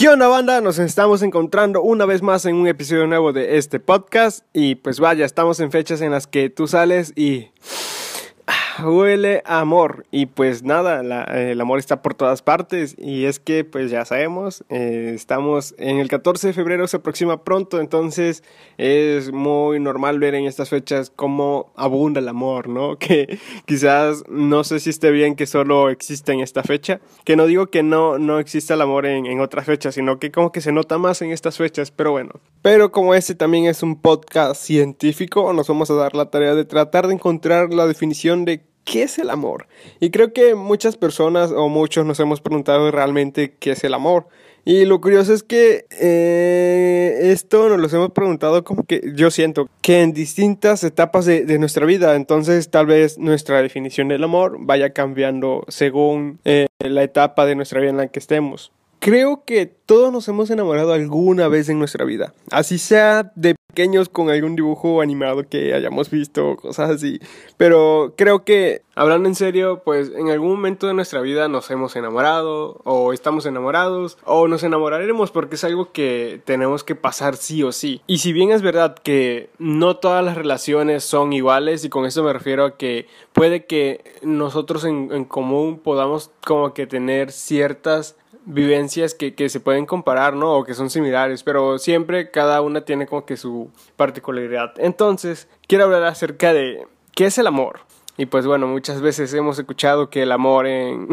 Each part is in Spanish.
¿Qué onda banda? Nos estamos encontrando una vez más en un episodio nuevo de este podcast y pues vaya, estamos en fechas en las que tú sales y huele amor y pues nada, el amor está por todas partes y es que pues ya sabemos, eh, estamos en el 14 de febrero, se aproxima pronto, entonces es muy normal ver en estas fechas cómo abunda el amor, ¿no? Que quizás no sé si esté bien que solo exista en esta fecha, que no digo que no, no exista el amor en, en otras fechas, sino que como que se nota más en estas fechas, pero bueno. Pero como este también es un podcast científico, nos vamos a dar la tarea de tratar de encontrar la definición de ¿qué es el amor? Y creo que muchas personas o muchos nos hemos preguntado realmente qué es el amor. Y lo curioso es que eh, esto nos lo hemos preguntado como que yo siento que en distintas etapas de, nuestra vida, entonces tal vez nuestra definición del amor vaya cambiando según eh, la etapa de nuestra vida en la que estemos. Creo que todos nos hemos enamorado alguna vez en nuestra vida, así sea de pequeños con algún dibujo animado que hayamos visto, cosas así. Pero creo que, hablando en serio, pues en algún momento de nuestra vida nos hemos enamorado, o estamos enamorados, o nos enamoraremos porque es algo que tenemos que pasar sí o sí. Y si bien es verdad que no todas las relaciones son iguales, y con eso me refiero a que puede que nosotros en, en común podamos como que tener ciertas vivencias que, que, se pueden comparar, ¿no? O que son similares, pero siempre cada una tiene como que su particularidad. Entonces, quiero hablar acerca de qué es el amor. Y pues bueno, muchas veces hemos escuchado que el amor en,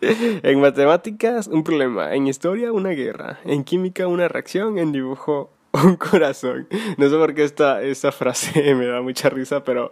en matemáticas, un problema, en historia, una guerra, en química, una reacción, en dibujo, un corazón. No sé por qué esta, esta frase me da mucha risa, pero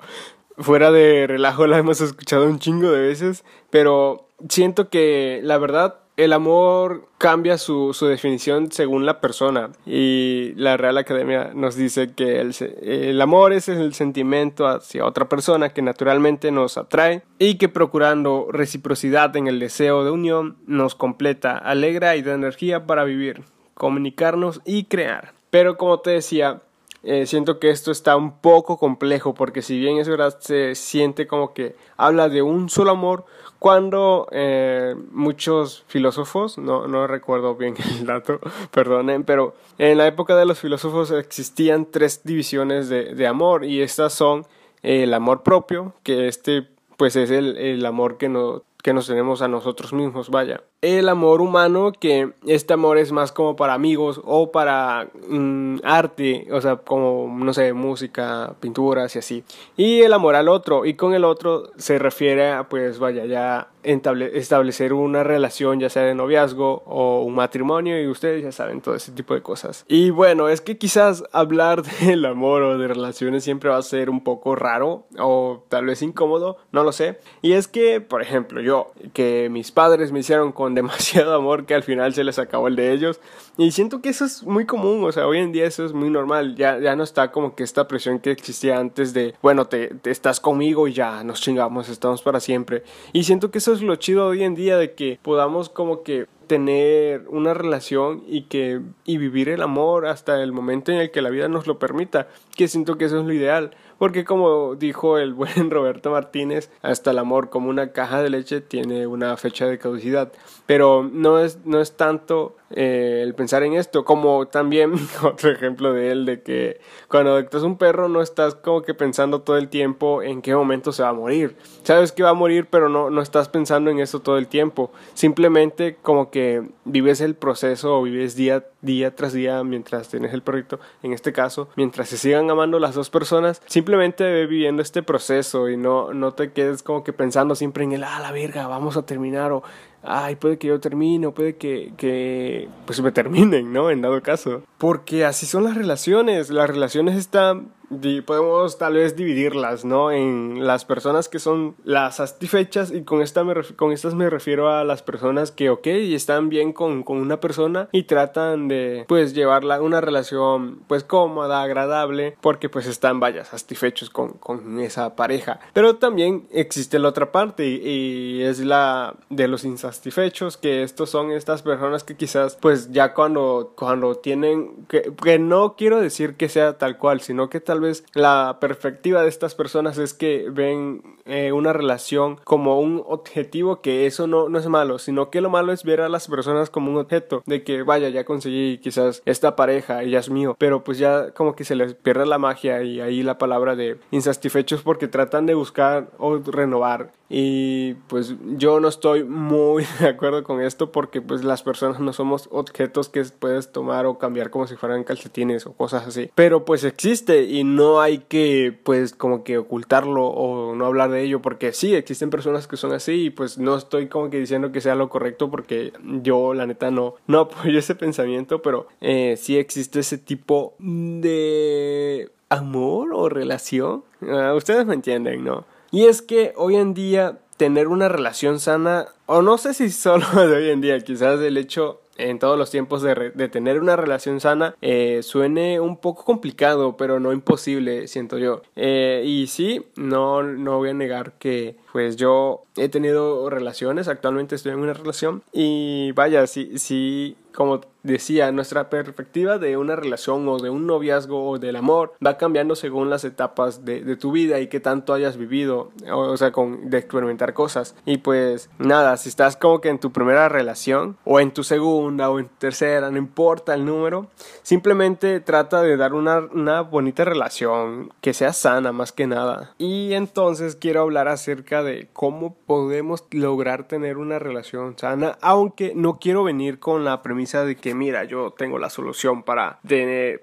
fuera de relajo la hemos escuchado un chingo de veces, pero siento que la verdad el amor cambia su, su, definición según la persona y la Real Academia nos dice que el, el, amor es el sentimiento hacia otra persona que naturalmente nos atrae y que procurando reciprocidad en el deseo de unión nos completa, alegra y da energía para vivir, comunicarnos y crear. Pero como te decía, eh, siento que esto está un poco complejo porque si bien es verdad se siente como que habla de un solo amor, cuando eh, muchos filósofos, no, no recuerdo bien el dato, perdonen, pero en la época de los filósofos existían tres divisiones de, de amor y estas son el amor propio, que este pues es el, el amor que, no, que nos tenemos a nosotros mismos, vaya el amor humano, que este amor es más como para amigos o para mm, arte, o sea, como, no sé, música, pinturas y así. Y el amor al otro, y con el otro se refiere a, pues, vaya, ya establecer una relación, ya sea de noviazgo o un matrimonio, y ustedes ya saben todo ese tipo de cosas. Y bueno, es que quizás hablar del amor o de relaciones siempre va a ser un poco raro o tal vez incómodo, no lo sé. Y es que, por ejemplo, yo, que mis padres me hicieron con demasiado amor que al final se les acabó el de ellos. Y siento que eso es muy común, o sea, hoy en día eso es muy normal. Ya, ya no está como que esta presión que existía antes de, bueno, te, te estás conmigo y ya nos chingamos, estamos para siempre. Y siento que eso es lo chido hoy en día de que podamos como que tener una relación y que y vivir el amor hasta el momento en el que la vida nos lo permita, que siento que eso es lo ideal porque como dijo el buen Roberto Martínez, hasta el amor como una caja de leche tiene una fecha de caducidad, pero no es, no es tanto eh, el pensar en esto, como también otro ejemplo de él, de que cuando adoptas un perro no estás como que pensando todo el tiempo en qué momento se va a morir, sabes que va a morir, pero no, no estás pensando en eso todo el tiempo, simplemente como que vives el proceso o vives día, día tras día mientras tienes el perrito, en este caso, mientras se sigan amando las dos personas, simplemente ve viviendo este proceso y no, no te quedes como que pensando siempre en el, ah, la verga, vamos a terminar o, ay, puede que yo termine o puede que, que, pues me terminen, ¿no? En dado caso. Porque así son las relaciones, las relaciones están podemos tal vez dividirlas, ¿no? En las personas que son las satisfechas y con, esta me con estas me refiero a las personas que, ok, están bien con, con una persona y tratan de, pues, llevarla una relación, pues, cómoda, agradable, porque, pues, están, vaya, satisfechos con, con esa pareja. Pero también existe la otra parte y, es la de los insatisfechos, que estos son estas personas que quizás, pues, ya cuando, cuando tienen, que, que no quiero decir que sea tal cual, sino que tal tal vez la perspectiva de estas personas es que ven eh, una relación como un objetivo, que eso no, no es malo, sino que lo malo es ver a las personas como un objeto, de que vaya, ya conseguí quizás esta pareja ya es mío, pero pues ya como que se les pierde la magia y ahí la palabra de insatisfechos porque tratan de buscar o renovar y pues yo no estoy muy de acuerdo con esto porque pues las personas no somos objetos que puedes tomar o cambiar como si fueran calcetines o cosas así. Pero pues existe y no hay que pues como que ocultarlo o no hablar de ello porque sí, existen personas que son así y pues no estoy como que diciendo que sea lo correcto porque yo la neta no, no apoyo ese pensamiento, pero eh, sí existe ese tipo de amor o relación. Ah, ustedes me entienden, ¿no? Y es que hoy en día tener una relación sana, o no sé si solo de hoy en día, quizás el hecho en todos los tiempos de, tener una relación sana eh, suene un poco complicado, pero no imposible, siento yo. Eh, y sí, no, no voy a negar que pues yo he tenido relaciones, actualmente estoy en una relación y vaya, sí, sí como decía, nuestra perspectiva de una relación o de un noviazgo o del amor va cambiando según las etapas de, tu vida y qué tanto hayas vivido, o, sea, con, de experimentar cosas. Y pues nada, si estás como que en tu primera relación o en tu segunda o en tercera, no importa el número, simplemente trata de dar una, una bonita relación que sea sana más que nada. Y entonces quiero hablar acerca de cómo podemos lograr tener una relación sana, aunque no quiero venir con la premisa de que mira, yo tengo la solución para,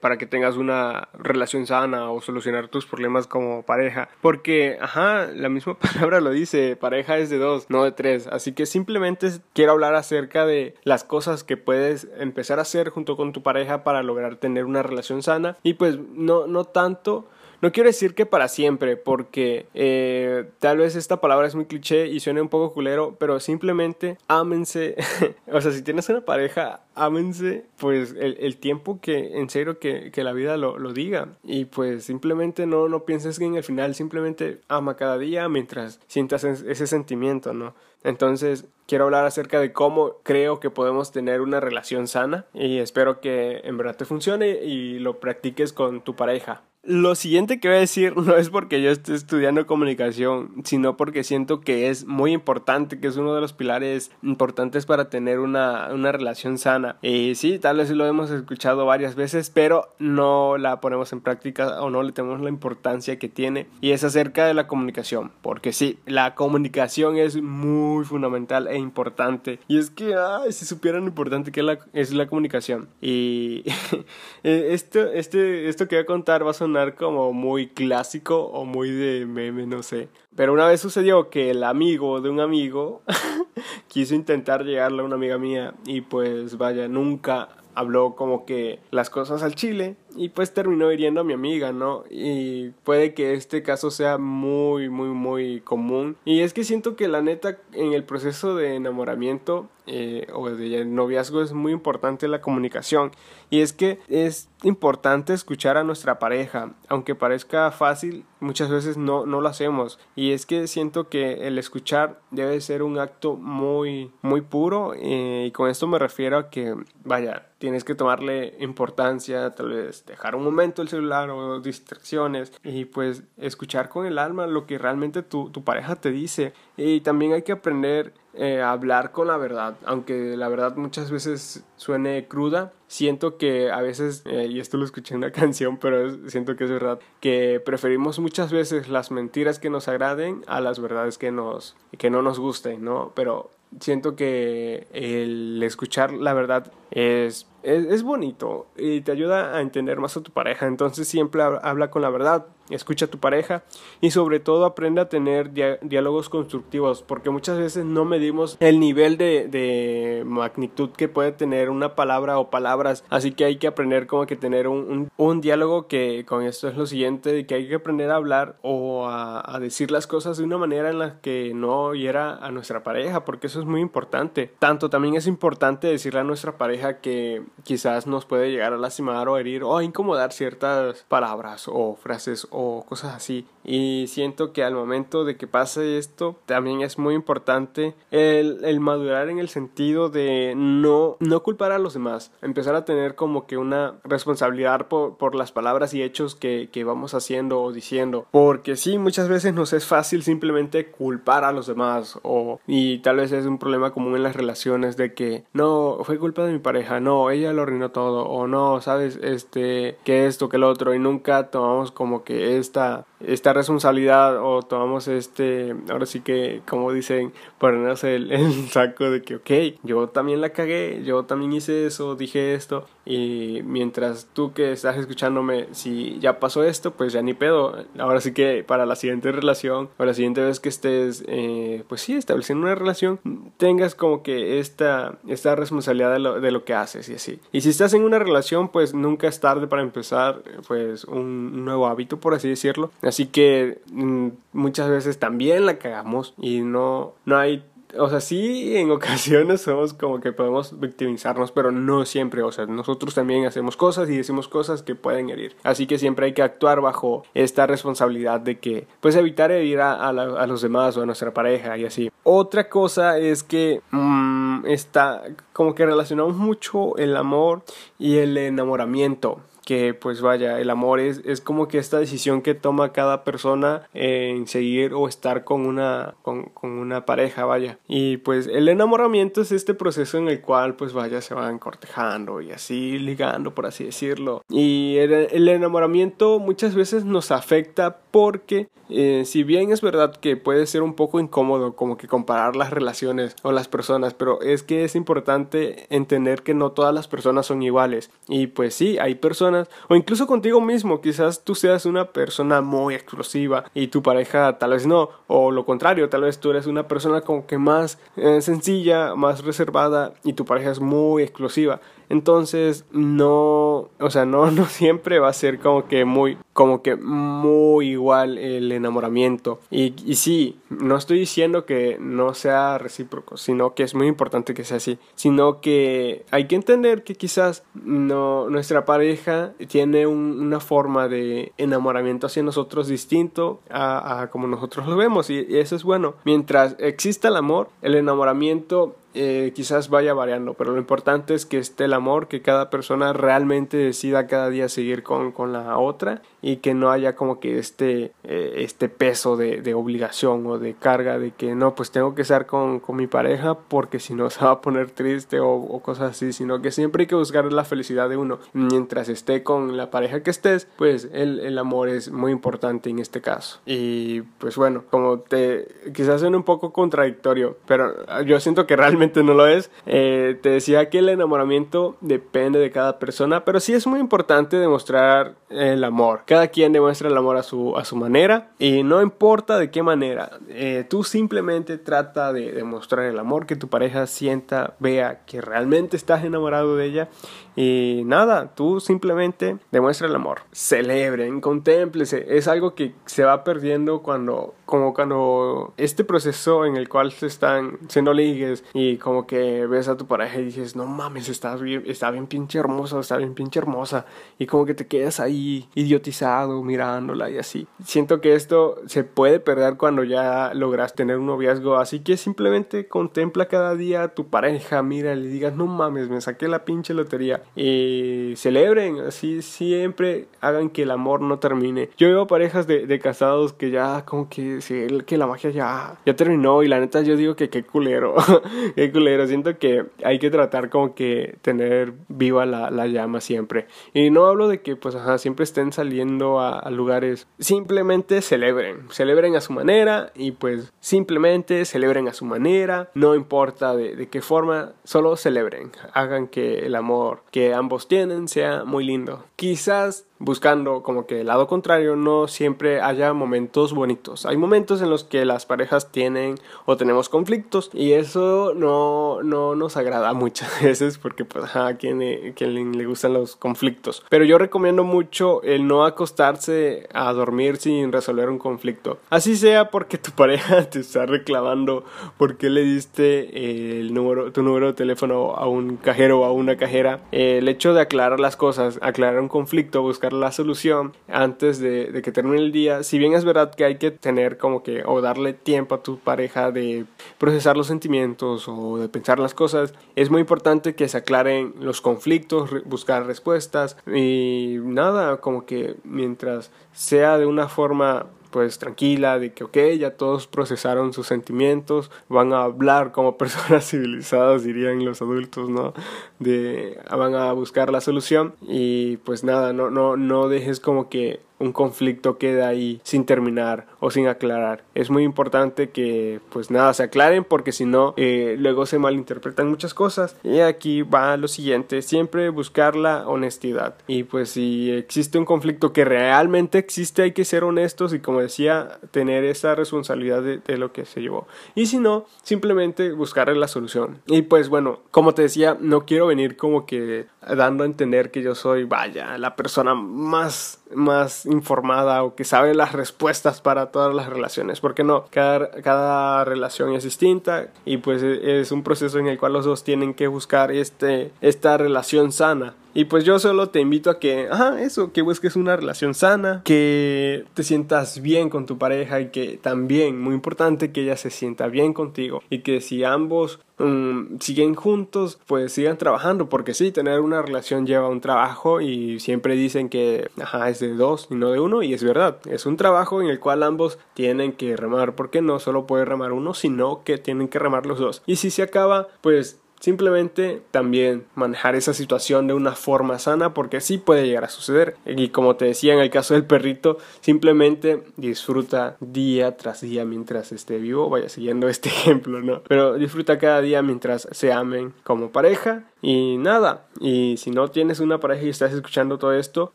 para que tengas una relación sana o solucionar tus problemas como pareja. Porque, ajá, la misma palabra lo dice, pareja es de dos, no de tres. Así que simplemente quiero hablar acerca de las cosas que puedes empezar a hacer junto con tu pareja para lograr tener una relación sana. Y pues no, no tanto no quiero decir que para siempre, porque eh, tal vez esta palabra es muy cliché y suena un poco culero, pero simplemente ámense. o sea, si tienes una pareja, ámense, pues el, tiempo que, en serio, que, la vida lo, diga. Y pues simplemente no, no pienses que en el final, simplemente ama cada día mientras sientas ese sentimiento, ¿no? Entonces, quiero hablar acerca de cómo creo que podemos tener una relación sana y espero que en verdad te funcione y lo practiques con tu pareja. Lo siguiente que voy a decir no es porque yo esté estudiando comunicación, sino porque siento que es muy importante, que es uno de los pilares importantes para tener una, una relación sana. Y sí, tal vez lo hemos escuchado varias veces, pero no la ponemos en práctica o no le tenemos la importancia que tiene. Y es acerca de la comunicación, porque sí, la comunicación es muy fundamental e importante. Y es que, ay, si supieran lo importante que es la, es la comunicación. Y esto, este, esto que voy a contar va a sonar como muy clásico o muy de meme, no sé. Pero una vez sucedió que el amigo de un amigo quiso intentar llegarle a una amiga mía y pues vaya, nunca habló como que las cosas al chile y pues terminó hiriendo a mi amiga, ¿no? Y puede que este caso sea muy, muy, muy común. Y es que siento que la neta en el proceso de enamoramiento eh, o de noviazgo es muy importante la comunicación. Y es que es importante escuchar a nuestra pareja, aunque parezca fácil, muchas veces no, no lo hacemos. Y es que siento que el escuchar debe ser un acto muy, muy puro. Eh, y con esto me refiero a que, vaya, tienes que tomarle importancia, tal vez dejar un momento el celular o distracciones y pues escuchar con el alma lo que realmente tu, tu pareja te dice. Y también hay que aprender eh, hablar con la verdad, aunque la verdad muchas veces suene cruda. Siento que a veces, eh, y esto lo escuché en una canción, pero siento que es verdad, que preferimos muchas veces las mentiras que nos agraden a las verdades que, nos, que no nos gusten, ¿no? Pero siento que el escuchar la verdad es, es, bonito y te ayuda a entender más a tu pareja. Entonces siempre habla con la verdad, escucha a tu pareja y sobre todo aprende a tener diálogos constructivos porque muchas veces no medimos el nivel de, de, magnitud que puede tener una palabra o palabras. Así que hay que aprender como que tener un, un, diálogo que con esto es lo siguiente, de que hay que aprender a hablar o a, a decir las cosas de una manera en la que no hiera a nuestra pareja porque eso es muy importante. Tanto también es importante decirle a nuestra pareja que quizás nos puede llegar a lastimar o herir o incomodar ciertas palabras o frases o cosas así. Y siento que al momento de que pase esto, también es muy importante el, el madurar en el sentido de no, no culpar a los demás, empezar a tener como que una responsabilidad por, por las palabras y hechos que, que vamos haciendo o diciendo. Porque sí, muchas veces nos es fácil simplemente culpar a los demás o y tal vez es un problema común en las relaciones de que no, fue culpa de mi pareja, no, ella lo arruinó todo o no, sabes, este, que esto, que lo otro y nunca tomamos como que esta esta responsabilidad o tomamos este, ahora sí que, como dicen, ponernos el, el saco de que, ok, yo también la cagué, yo también hice eso, dije esto, y mientras tú que estás escuchándome, si ya pasó esto, pues ya ni pedo. Ahora sí que para la siguiente relación o la siguiente vez que estés, eh, pues sí, estableciendo una relación, tengas como que esta, esta responsabilidad de lo, que haces y así. Y si estás en una relación, pues nunca es tarde para empezar, pues un nuevo hábito, por así decirlo. Así que mm, muchas veces también la cagamos y no, no hay o sea, sí, en ocasiones somos como que podemos victimizarnos, pero no siempre. O sea, nosotros también hacemos cosas y decimos cosas que pueden herir. Así que siempre hay que actuar bajo esta responsabilidad de que, pues, evitar herir a, los demás o a nuestra pareja y así. Otra cosa es que mm, está como que relacionamos mucho el amor y el enamoramiento que pues vaya, el amor es, es como que esta decisión que toma cada persona en seguir o estar con una, con, con, una pareja, vaya. Y pues el enamoramiento es este proceso en el cual pues vaya, se van cortejando y así ligando, por así decirlo. Y el, el enamoramiento muchas veces nos afecta porque eh, si bien es verdad que puede ser un poco incómodo como que comparar las relaciones o las personas, pero es que es importante entender que no todas las personas son iguales. Y pues sí, hay personas o incluso contigo mismo, quizás tú seas una persona muy explosiva y tu pareja tal vez no, o lo contrario, tal vez tú eres una persona como que más eh, sencilla, más reservada y tu pareja es muy explosiva. Entonces, no, o sea, no, no siempre va a ser como que muy, como que muy igual el enamoramiento. Y, y sí, no estoy diciendo que no sea recíproco, sino que es muy importante que sea así. Sino que hay que entender que quizás no, nuestra pareja tiene una forma de enamoramiento hacia nosotros distinto a, como nosotros lo vemos. Y eso es bueno. Mientras exista el amor, el enamoramiento eh, quizás vaya variando, pero lo importante es que esté el amor, que cada persona realmente decida cada día seguir con, con la otra y que no haya como que este, eh, este peso de, de, obligación o de carga de que no, pues tengo que estar con, con mi pareja porque si no se va a poner triste o, o, cosas así, sino que siempre hay que buscar la felicidad de uno. Mientras esté con la pareja que estés, pues el, el amor es muy importante en este caso. Y pues bueno, como te quizás suene un poco contradictorio, pero yo siento que realmente no lo es. Eh, te decía que el enamoramiento depende de cada persona, pero sí es muy importante demostrar el amor. Cada quien demuestra el amor a su, a su manera y no importa de qué manera. Eh, tú simplemente trata de demostrar el amor que tu pareja sienta, vea que realmente estás enamorado de ella y nada, tú simplemente demuestra el amor. Celebren, contémplese. Es algo que se va perdiendo cuando, como cuando este proceso en el cual se están siendo ligues y como que ves a tu pareja y dices, no mames, estás bien, está bien pinche hermosa, está bien pinche hermosa. Y como que te quedas ahí idiotizado mirándola y así. Siento que esto se puede perder cuando ya logras tener un noviazgo. Así que simplemente contempla cada día a tu pareja, mira le digas, no mames, me saqué la pinche lotería y celebren, así siempre hagan que el amor no termine. Yo veo parejas de, de casados que ya como que, que la magia ya, ya terminó y la neta yo digo que qué culero, qué culero, siento que hay que tratar como que tener viva la, la llama siempre. Y no hablo de que pues ajá, siempre estén saliendo a, lugares, simplemente celebren, celebren a su manera y pues simplemente celebren a su manera, no importa de qué forma, solo celebren, hagan que el amor que ambos tienen sea muy lindo. Quizás buscando como que el lado contrario no siempre haya momentos bonitos. Hay momentos en los que las parejas tienen o tenemos conflictos y eso no, no nos agrada muchas veces porque pues a quien, quien le gustan los conflictos. Pero yo recomiendo mucho el no acostarse a dormir sin resolver un conflicto. Así sea porque tu pareja te está reclamando porque le diste el número, tu número de teléfono a un cajero o a una cajera. Eh, el hecho de aclarar las cosas, aclarar un conflicto, buscar la solución antes de, de, que termine el día, si bien es verdad que hay que tener como que o darle tiempo a tu pareja de procesar los sentimientos o de pensar las cosas, es muy importante que se aclaren los conflictos, buscar respuestas y nada, como que mientras sea de una forma pues tranquila, de que ok, ya todos procesaron sus sentimientos, van a hablar como personas civilizadas, dirían los adultos, ¿no? De, van a buscar la solución y pues nada, no, no, no dejes como que un conflicto queda ahí sin terminar o sin aclarar. Es muy importante que pues nada se aclaren porque si no eh, luego se malinterpretan muchas cosas. Y aquí va lo siguiente, siempre buscar la honestidad. Y pues si existe un conflicto que realmente existe hay que ser honestos y como decía tener esa responsabilidad de, de lo que se llevó. Y si no, simplemente buscar la solución. Y pues bueno, como te decía, no quiero venir como que dando a entender que yo soy, vaya, la persona más, más informada o que sabe las respuestas para todas las relaciones, porque no, cada, cada relación es distinta y pues e, es un proceso en el cual los dos tienen que buscar este, esta relación sana. Y pues yo solo te invito a que, ajá, eso, que busques una relación sana, que te sientas bien con tu pareja y que también, muy importante, que ella se sienta bien contigo y que si ambos um, siguen juntos, pues sigan trabajando, porque sí, tener una relación lleva un trabajo y siempre dicen que, ajá, es de dos y no de uno y es verdad, es un trabajo en el cual ambos tienen que remar, porque no solo puede remar uno, sino que tienen que remar los dos. Y si se acaba, pues Simplemente también manejar esa situación de una forma sana porque sí puede llegar a suceder. Y como te decía en el caso del perrito, simplemente disfruta día tras día mientras esté vivo. Vaya siguiendo este ejemplo, ¿no? Pero disfruta cada día mientras se amen como pareja y nada, y si no tienes una pareja y estás escuchando todo esto,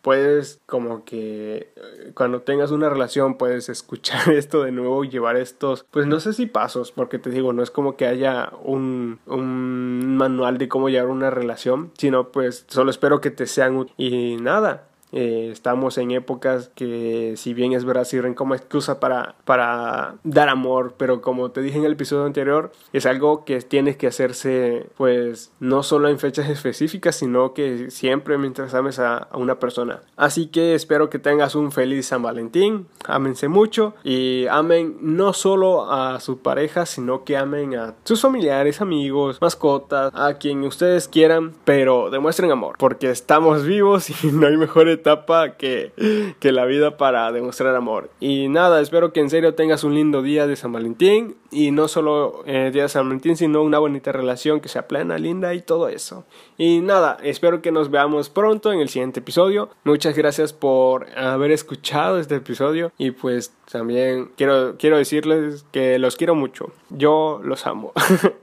puedes como que eh, cuando tengas una relación puedes escuchar esto de nuevo y llevar estos, pues no sé si pasos, porque te digo, no es como que haya un, un manual de cómo llevar una relación, sino pues solo espero que te sean. Y nada, eh, estamos en épocas que si bien es verdad sirven como excusa para, para dar amor, pero como te dije en el episodio anterior, es algo que tienes que hacerse pues no solo en fechas específicas, sino que siempre mientras ames a, a una persona. Así que espero que tengas un feliz San Valentín, ámense mucho y amen no solo a su pareja, sino que amen a sus familiares, amigos, mascotas, a quien ustedes quieran, pero demuestren amor, porque estamos vivos y no hay mejores etapa que, la vida para demostrar amor. Y nada, espero que en serio tengas un lindo día de San Valentín y no solo eh, día de San Valentín, sino una bonita relación que sea plena, linda y todo eso. Y nada, espero que nos veamos pronto en el siguiente episodio. Muchas gracias por haber escuchado este episodio y pues también quiero, quiero decirles que los quiero mucho. Yo los amo.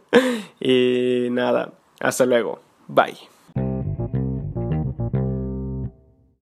y nada, hasta luego. Bye.